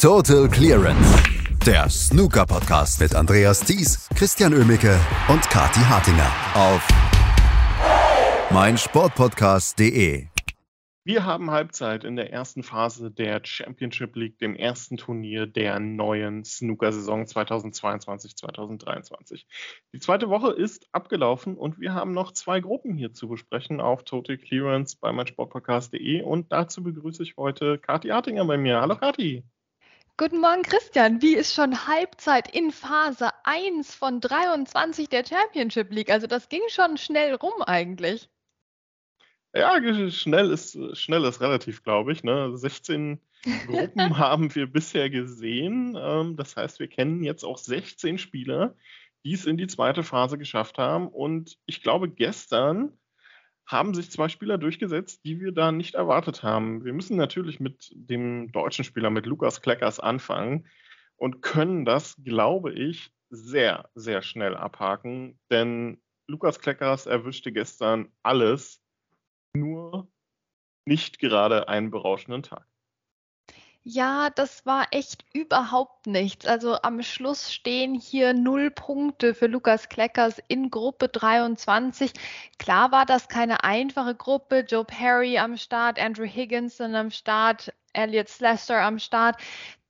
Total Clearance, der Snooker-Podcast mit Andreas Thies, Christian Ömicke und Kati Hartinger auf meinsportpodcast.de. Wir haben Halbzeit in der ersten Phase der Championship League, dem ersten Turnier der neuen Snooker-Saison 2022-2023. Die zweite Woche ist abgelaufen und wir haben noch zwei Gruppen hier zu besprechen auf Total Clearance bei meinsportpodcast.de und dazu begrüße ich heute Kati Artinger bei mir. Hallo Kati. Guten Morgen, Christian. Wie ist schon Halbzeit in Phase 1 von 23 der Championship League? Also das ging schon schnell rum eigentlich. Ja, schnell ist, schnell ist relativ, glaube ich. Ne? 16 Gruppen haben wir bisher gesehen. Ähm, das heißt, wir kennen jetzt auch 16 Spieler, die es in die zweite Phase geschafft haben. Und ich glaube, gestern haben sich zwei Spieler durchgesetzt, die wir da nicht erwartet haben. Wir müssen natürlich mit dem deutschen Spieler, mit Lukas Kleckers anfangen und können das, glaube ich, sehr, sehr schnell abhaken. Denn Lukas Kleckers erwischte gestern alles, nur nicht gerade einen berauschenden Tag. Ja, das war echt überhaupt nichts. Also am Schluss stehen hier null Punkte für Lukas Kleckers in Gruppe 23. Klar war das keine einfache Gruppe. Joe Perry am Start, Andrew Higginson am Start, Elliot Slester am Start.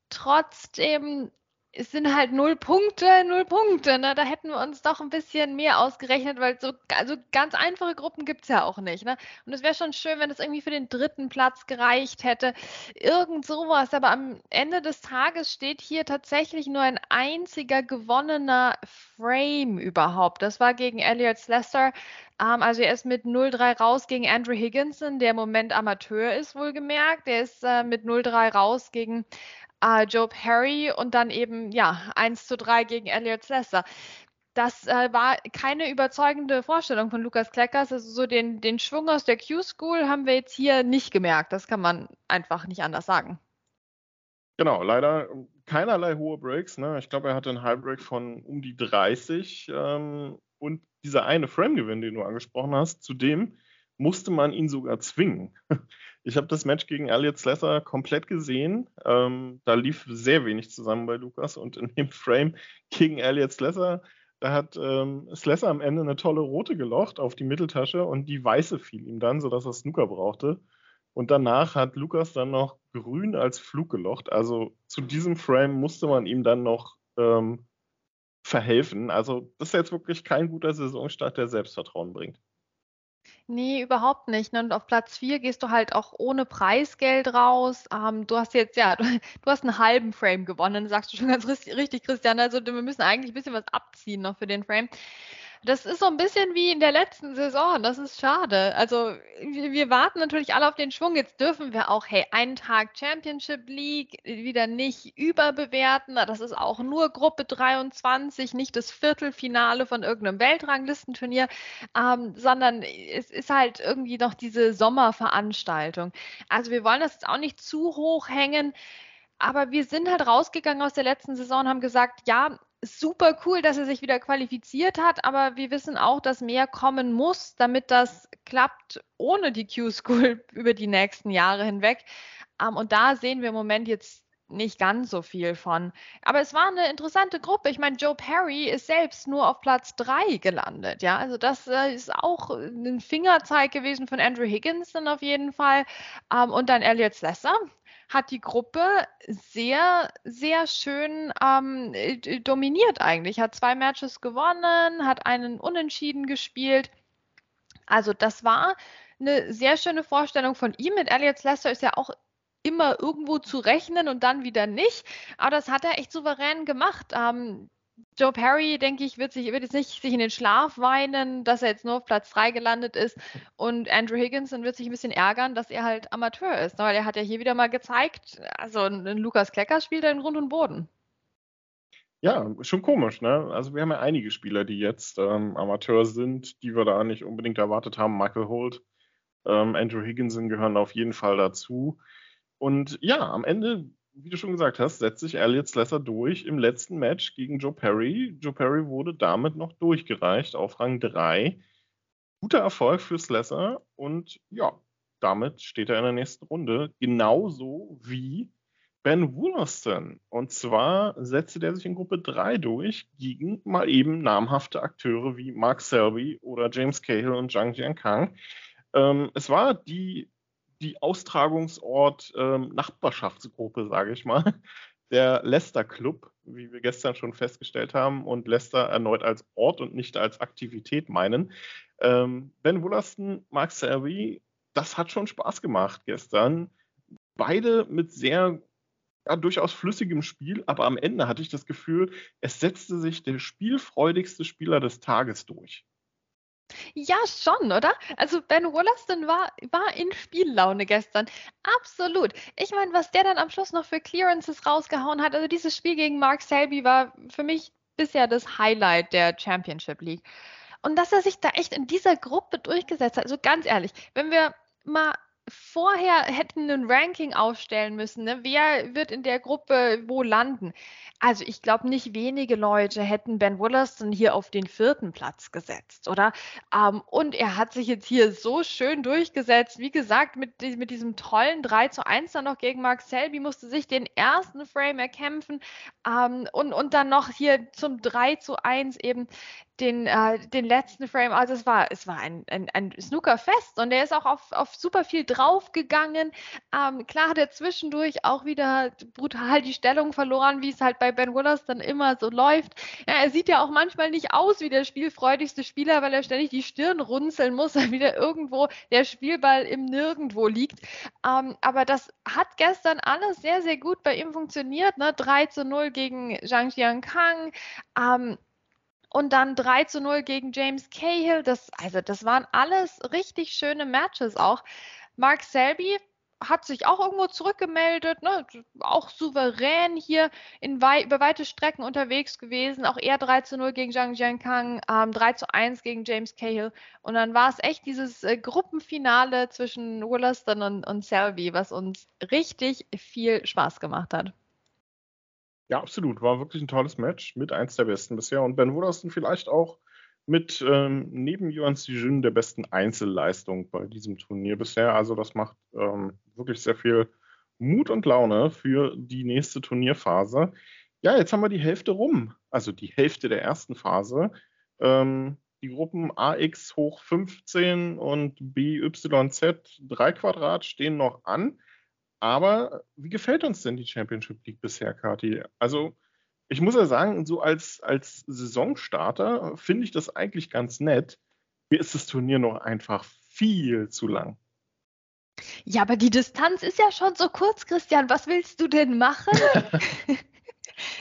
Trotzdem es sind halt null Punkte, null Punkte. Ne? Da hätten wir uns doch ein bisschen mehr ausgerechnet, weil so also ganz einfache Gruppen gibt es ja auch nicht. Ne? Und es wäre schon schön, wenn es irgendwie für den dritten Platz gereicht hätte. Irgend sowas. Aber am Ende des Tages steht hier tatsächlich nur ein einziger gewonnener Frame überhaupt. Das war gegen Elliot Slester. Ähm, also er ist mit 0-3 raus gegen Andrew Higginson, der im Moment Amateur ist, wohlgemerkt. Der ist äh, mit 0-3 raus gegen äh, Joe Perry und dann eben, ja, 1 zu 3 gegen Elliot Slesser. Das äh, war keine überzeugende Vorstellung von Lukas Kleckers. Also so den, den Schwung aus der Q-School haben wir jetzt hier nicht gemerkt. Das kann man einfach nicht anders sagen. Genau, leider keinerlei hohe Breaks. Ne? Ich glaube, er hatte einen Highbreak von um die 30. Ähm, und dieser eine Frame-Gewinn, den du angesprochen hast, zudem musste man ihn sogar zwingen. Ich habe das Match gegen Elliot Slesser komplett gesehen. Ähm, da lief sehr wenig zusammen bei Lukas und in dem Frame gegen Elliot Slesser, da hat ähm, Slesser am Ende eine tolle rote gelocht auf die Mitteltasche und die weiße fiel ihm dann, sodass er Snooker brauchte. Und danach hat Lukas dann noch grün als Flug gelocht. Also zu diesem Frame musste man ihm dann noch ähm, verhelfen. Also das ist jetzt wirklich kein guter Saisonstart, der Selbstvertrauen bringt. Nee, überhaupt nicht, ne? Und auf Platz 4 gehst du halt auch ohne Preisgeld raus. Ähm, du hast jetzt, ja, du, du hast einen halben Frame gewonnen, sagst du schon ganz richtig, Christian. Also wir müssen eigentlich ein bisschen was abziehen noch für den Frame. Das ist so ein bisschen wie in der letzten Saison. Das ist schade. Also wir, wir, warten natürlich alle auf den Schwung. Jetzt dürfen wir auch, hey, einen Tag Championship League wieder nicht überbewerten. Das ist auch nur Gruppe 23, nicht das Viertelfinale von irgendeinem Weltranglistenturnier, ähm, sondern es ist halt irgendwie noch diese Sommerveranstaltung. Also wir wollen das jetzt auch nicht zu hoch hängen. Aber wir sind halt rausgegangen aus der letzten Saison und haben gesagt, ja, super cool, dass er sich wieder qualifiziert hat, aber wir wissen auch, dass mehr kommen muss, damit das klappt ohne die Q-School über die nächsten Jahre hinweg. Um, und da sehen wir im Moment jetzt nicht ganz so viel von. Aber es war eine interessante Gruppe. Ich meine, Joe Perry ist selbst nur auf Platz 3 gelandet. Ja, also das äh, ist auch ein Fingerzeig gewesen von Andrew Higgins dann auf jeden Fall. Um, und dann Elliot Slesser, hat die Gruppe sehr, sehr schön ähm, äh, dominiert eigentlich. Hat zwei Matches gewonnen, hat einen Unentschieden gespielt. Also das war eine sehr schöne Vorstellung von ihm. Mit Elliot Lester ist ja auch immer irgendwo zu rechnen und dann wieder nicht. Aber das hat er echt souverän gemacht. Ähm, Joe Perry, denke ich, wird, sich, wird jetzt nicht sich in den Schlaf weinen, dass er jetzt nur auf Platz 3 gelandet ist. Und Andrew Higginson wird sich ein bisschen ärgern, dass er halt Amateur ist. Weil er hat ja hier wieder mal gezeigt, also ein Lukas Klecker spielt er in Grund und Boden. Ja, schon komisch, ne? Also wir haben ja einige Spieler, die jetzt ähm, Amateur sind, die wir da nicht unbedingt erwartet haben. Michael Holt, ähm, Andrew Higginson gehören auf jeden Fall dazu. Und ja, am Ende wie du schon gesagt hast, setzt sich Elliot Slesser durch im letzten Match gegen Joe Perry. Joe Perry wurde damit noch durchgereicht auf Rang 3. Guter Erfolg für Slesser und ja, damit steht er in der nächsten Runde. Genauso wie Ben Wollaston. Und zwar setzte der sich in Gruppe 3 durch gegen mal eben namhafte Akteure wie Mark Selby oder James Cahill und Zhang Jiankang. Ähm, es war die, die Austragungsort ähm, Nachbarschaftsgruppe, sage ich mal, der Leicester Club, wie wir gestern schon festgestellt haben, und Leicester erneut als Ort und nicht als Aktivität meinen. Ähm, ben Wollaston, Mark Selby, das hat schon Spaß gemacht gestern. Beide mit sehr ja, durchaus flüssigem Spiel, aber am Ende hatte ich das Gefühl, es setzte sich der spielfreudigste Spieler des Tages durch. Ja, schon, oder? Also Ben Wollaston war, war in Spiellaune gestern. Absolut. Ich meine, was der dann am Schluss noch für Clearances rausgehauen hat, also dieses Spiel gegen Mark Selby war für mich bisher das Highlight der Championship League. Und dass er sich da echt in dieser Gruppe durchgesetzt hat, also ganz ehrlich, wenn wir mal vorher hätten ein Ranking aufstellen müssen, ne? wer wird in der Gruppe wo landen. Also ich glaube, nicht wenige Leute hätten Ben Wollaston hier auf den vierten Platz gesetzt, oder? Ähm, und er hat sich jetzt hier so schön durchgesetzt. Wie gesagt, mit, mit diesem tollen 3 zu 1 dann noch gegen Mark Selby musste sich den ersten Frame erkämpfen ähm, und, und dann noch hier zum 3 zu 1 eben den, äh, den letzten Frame, also es war, es war ein, ein, ein Snookerfest und er ist auch auf, auf super viel draufgegangen. Ähm, klar hat er zwischendurch auch wieder brutal die Stellung verloren, wie es halt bei Ben Willers dann immer so läuft. Ja, er sieht ja auch manchmal nicht aus wie der spielfreudigste Spieler, weil er ständig die Stirn runzeln muss, weil wieder irgendwo der Spielball im Nirgendwo liegt. Ähm, aber das hat gestern alles sehr, sehr gut bei ihm funktioniert. Ne? 3 zu 0 gegen Zhang Jiankang. Ähm, und dann 3 zu 0 gegen James Cahill. Das, also das waren alles richtig schöne Matches auch. Mark Selby hat sich auch irgendwo zurückgemeldet, ne? auch souverän hier in wei über weite Strecken unterwegs gewesen. Auch er 3 zu 0 gegen Zhang Jiankang, ähm, 3 zu 1 gegen James Cahill. Und dann war es echt dieses äh, Gruppenfinale zwischen Williston und, und Selby, was uns richtig viel Spaß gemacht hat. Ja, absolut. War wirklich ein tolles Match mit eins der besten bisher. Und Ben Wooderson vielleicht auch mit ähm, neben Yuan Sijun der besten Einzelleistung bei diesem Turnier bisher. Also das macht ähm, wirklich sehr viel Mut und Laune für die nächste Turnierphase. Ja, jetzt haben wir die Hälfte rum. Also die Hälfte der ersten Phase. Ähm, die Gruppen AX hoch 15 und BYZ 3 Quadrat stehen noch an. Aber wie gefällt uns denn die Championship League bisher, Kati? Also, ich muss ja sagen, so als, als Saisonstarter finde ich das eigentlich ganz nett. Mir ist das Turnier noch einfach viel zu lang. Ja, aber die Distanz ist ja schon so kurz, Christian. Was willst du denn machen?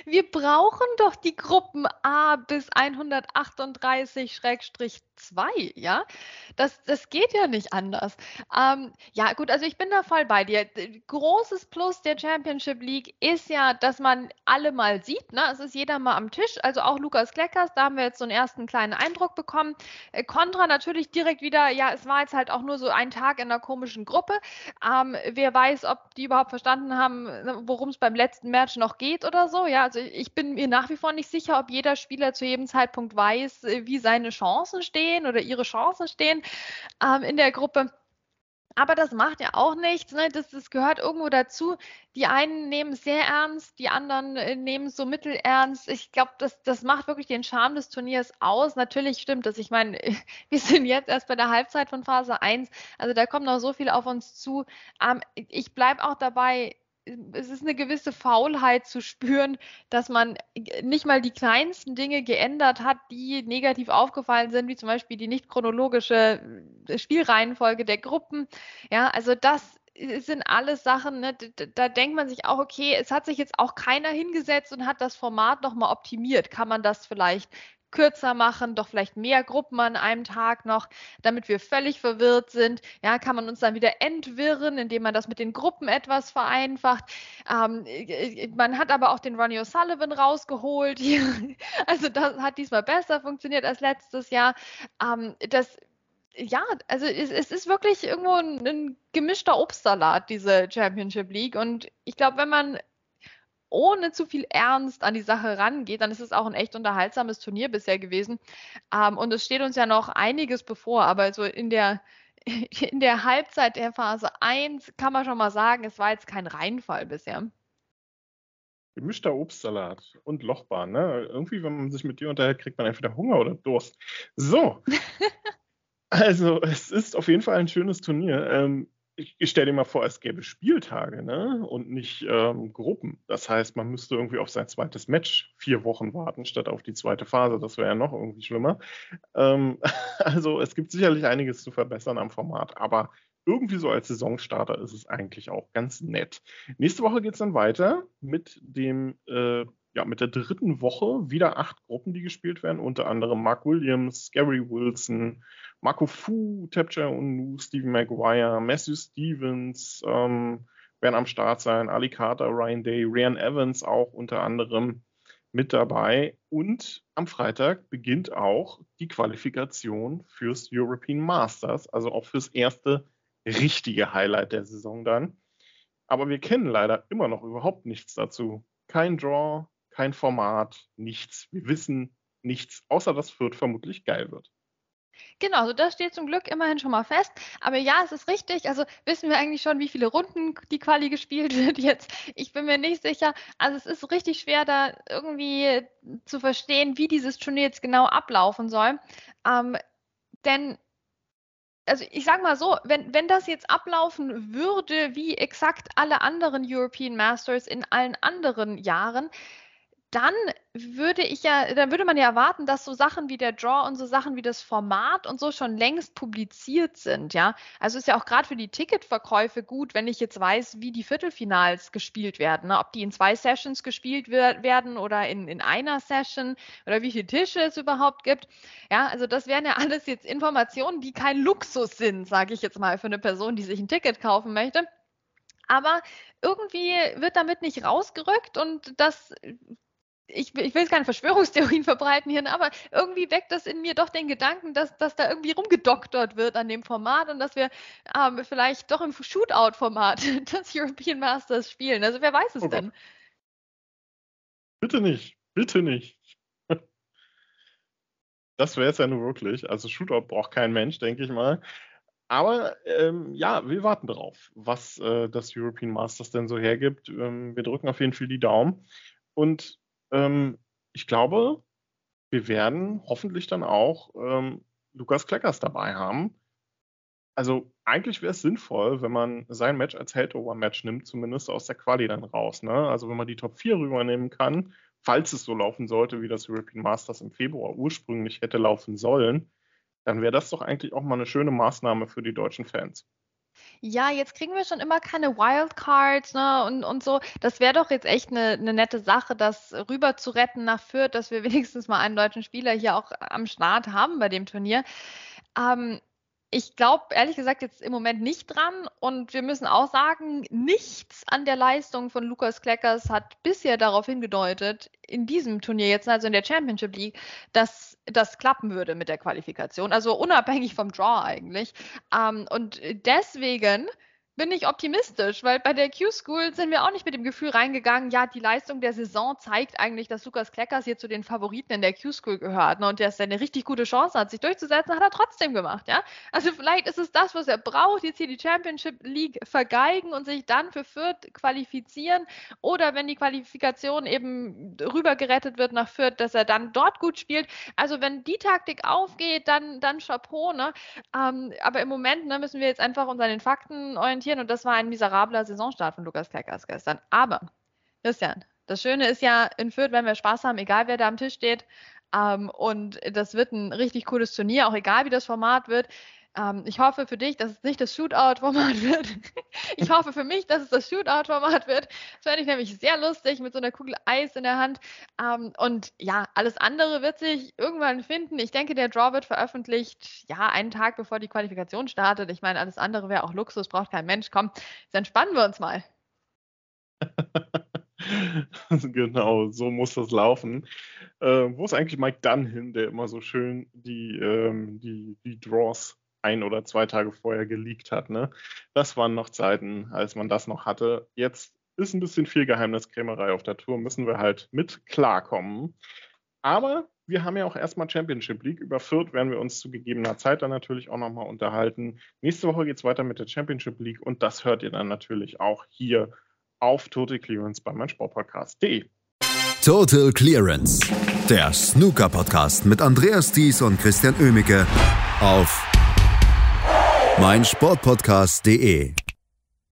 Wir brauchen doch die Gruppen A bis 138-2, ja? Das, das geht ja nicht anders. Ähm, ja, gut, also ich bin da voll bei dir. Großes Plus der Championship League ist ja, dass man alle mal sieht. Ne? Es ist jeder mal am Tisch, also auch Lukas Kleckers, da haben wir jetzt so einen ersten kleinen Eindruck bekommen. Äh, Contra natürlich direkt wieder, ja, es war jetzt halt auch nur so ein Tag in einer komischen Gruppe. Ähm, wer weiß, ob die überhaupt verstanden haben, ne, worum es beim letzten Match noch geht oder so. Ja, also ich bin mir nach wie vor nicht sicher, ob jeder Spieler zu jedem Zeitpunkt weiß, äh, wie seine Chancen stehen oder ihre Chancen stehen ähm, in der Gruppe. Aber das macht ja auch nichts. Ne? Das, das gehört irgendwo dazu. Die einen nehmen es sehr ernst, die anderen äh, nehmen es so mittelernst. Ich glaube, das, das macht wirklich den Charme des Turniers aus. Natürlich stimmt das. Ich meine, wir sind jetzt erst bei der Halbzeit von Phase 1. Also da kommt noch so viel auf uns zu. Ähm, ich bleibe auch dabei, es ist eine gewisse Faulheit zu spüren, dass man nicht mal die kleinsten Dinge geändert hat, die negativ aufgefallen sind, wie zum Beispiel die nicht chronologische äh, Spielreihenfolge der Gruppen. Ja, also das sind alles Sachen, ne, da, da, denkt man sich auch, okay, es hat sich jetzt auch keiner hingesetzt und hat das Format nochmal optimiert. Kann man das vielleicht kürzer machen, doch vielleicht mehr Gruppen an einem Tag noch, damit wir völlig verwirrt sind. Ja, kann man uns dann wieder entwirren, indem man das mit den Gruppen etwas vereinfacht. Ähm, äh, man hat aber auch den Ronnie O'Sullivan rausgeholt. also das hat diesmal besser funktioniert als letztes Jahr. Ähm, das ja, also es, es, ist wirklich irgendwo ein, ein, gemischter Obstsalat, diese Championship League. Und ich glaube, wenn man ohne zu viel Ernst an die Sache rangeht, dann ist es auch ein echt unterhaltsames Turnier bisher gewesen. Ähm, und es steht uns ja noch einiges bevor, aber so in der, in der Halbzeit der Phase 1 kann man schon mal sagen, es war jetzt kein Reinfall bisher. Gemischter Obstsalat und Lochbahn, ne? Irgendwie, wenn man sich mit dir unterhält, kriegt man entweder Hunger oder Durst. So. also, es ist auf jeden Fall ein schönes Turnier. Ähm, ich, ich stelle dir mal vor, es gäbe Spieltage ne? und nicht ähm, Gruppen. Das heißt, man müsste irgendwie auf sein zweites Match vier Wochen warten, statt auf die zweite Phase. Das wäre ja noch irgendwie schlimmer. Ähm, also es gibt sicherlich einiges zu verbessern am Format, aber irgendwie so als Saisonstarter ist es eigentlich auch ganz nett. Nächste Woche geht es dann weiter mit dem äh, ja, mit der dritten Woche wieder acht Gruppen, die gespielt werden, unter anderem Mark Williams, Gary Wilson, Marco Fu, Tapcher Unu, Stephen Maguire, Matthew Stevens ähm, werden am Start sein, Ali Carter, Ryan Day, Ryan Evans auch unter anderem mit dabei. Und am Freitag beginnt auch die Qualifikation fürs European Masters, also auch fürs erste richtige Highlight der Saison dann. Aber wir kennen leider immer noch überhaupt nichts dazu. Kein Draw, kein Format, nichts. Wir wissen nichts, außer dass Fürth vermutlich geil wird. Genau, so das steht zum Glück immerhin schon mal fest. Aber ja, es ist richtig. Also wissen wir eigentlich schon, wie viele Runden die Quali gespielt wird jetzt. Ich bin mir nicht sicher. Also es ist richtig schwer, da irgendwie zu verstehen, wie dieses Turnier jetzt genau ablaufen soll. Ähm, denn also ich sage mal so, wenn, wenn das jetzt ablaufen würde wie exakt alle anderen European Masters in allen anderen Jahren, dann würde ich ja, dann würde man ja erwarten, dass so Sachen wie der Draw und so Sachen wie das Format und so schon längst publiziert sind, ja. Also ist ja auch gerade für die Ticketverkäufe gut, wenn ich jetzt weiß, wie die Viertelfinals gespielt werden, ne? ob die in zwei Sessions gespielt werden oder in, in einer Session oder wie viele Tische es überhaupt gibt. Ja, also das wären ja alles jetzt Informationen, die kein Luxus sind, sage ich jetzt mal, für eine Person, die sich ein Ticket kaufen möchte. Aber irgendwie wird damit nicht rausgerückt und das ich, ich, will jetzt keine Verschwörungstheorien verbreiten hier, aber irgendwie weckt das in mir doch den Gedanken, dass, dass da irgendwie rumgedoktert wird an dem Format und dass wir ähm, vielleicht doch im Shootout-Format das European Masters spielen. Also wer weiß es oh denn? Bitte nicht, bitte nicht. Das wäre es ja nur wirklich. Also Shootout braucht kein Mensch, denke ich mal. Aber ähm, ja, wir warten drauf, was äh, das European Masters denn so hergibt. Ähm, wir drücken auf jeden Fall die Daumen. Und ähm, ich glaube, wir werden hoffentlich dann auch ähm, Lukas Kleckers dabei haben. Also eigentlich wäre es sinnvoll, wenn man sein Match als Held-Over-Match nimmt, zumindest aus der Quali dann raus. Ne? Also wenn man die Top 4 rübernehmen kann, falls es so laufen sollte, wie das European Masters im Februar ursprünglich hätte laufen sollen, dann wäre das doch eigentlich auch mal eine schöne Maßnahme für die deutschen Fans ja, jetzt kriegen wir schon immer keine Wildcards ne, und, und so. Das wäre doch jetzt echt eine, eine nette Sache, das rüber zu retten nach Fürth, dass wir wenigstens mal einen deutschen Spieler hier auch am Start haben bei dem Turnier. Ähm, ich glaube ehrlich gesagt jetzt im Moment nicht dran und wir müssen auch sagen, nichts an der Leistung von Lukas Kleckers hat bisher darauf hingedeutet, in diesem Turnier jetzt, also in der Championship League, dass das klappen würde mit der Qualifikation. Also unabhängig vom Draw eigentlich. Ähm, und deswegen bin ich optimistisch, weil bei der Q-School sind wir auch nicht mit dem Gefühl reingegangen, ja, die Leistung der Saison zeigt eigentlich, dass Lukas Kleckers hier zu den Favoriten in der Q-School gehört ne, und dass er eine richtig gute Chance hat, sich durchzusetzen, hat er trotzdem gemacht, ja. Also vielleicht ist es das, was er braucht, jetzt hier die Championship League vergeigen und sich dann für Fürth qualifizieren oder wenn die Qualifikation eben rübergerettet wird nach Fürth, dass er dann dort gut spielt. Also wenn die Taktik aufgeht, dann, dann Chapeau, ne. Ähm, aber im Moment ne, müssen wir jetzt einfach uns an den Fakten orientieren argumentieren und das war ein miserabler Saisonstart von Lukas Kleckers gestern. Aber, Christian, das Schöne ist ja, in Fürth werden wir Spaß haben, egal wer da am Tisch steht. Ähm, und das wird ein richtig cooles Turnier, auch egal wie das Format wird. Ähm, ich hoffe für dich, dass es nicht das Shootout-Format wird. ich hoffe für mich, dass es das Shootout-Format wird. Das fände ich nämlich sehr lustig mit so einer Kugel Eis in der Hand. Ähm, und ja, alles andere wird sich irgendwann finden. Ich denke, der Draw wird veröffentlicht, ja, einen Tag bevor die Qualifikation startet. Ich meine, alles andere wäre auch Luxus, braucht kein Mensch. Komm, jetzt entspannen wir uns mal. genau, so muss das laufen. Äh, wo ist eigentlich Mike Dunn hin, der immer so schön die, ähm, die, die Draws ein oder zwei Tage vorher geleakt hat. Ne? Das waren noch Zeiten, als man das noch hatte. Jetzt ist ein bisschen viel Geheimniskrämerei auf der Tour, müssen wir halt mit klarkommen. Aber wir haben ja auch erstmal Championship League. Über Fürth werden wir uns zu gegebener Zeit dann natürlich auch nochmal unterhalten. Nächste Woche geht es weiter mit der Championship League und das hört ihr dann natürlich auch hier auf Total Clearance bei meinsportpodcast.de. Total Clearance, der Snooker-Podcast mit Andreas Thies und Christian Ömicke auf meinsportpodcast.de.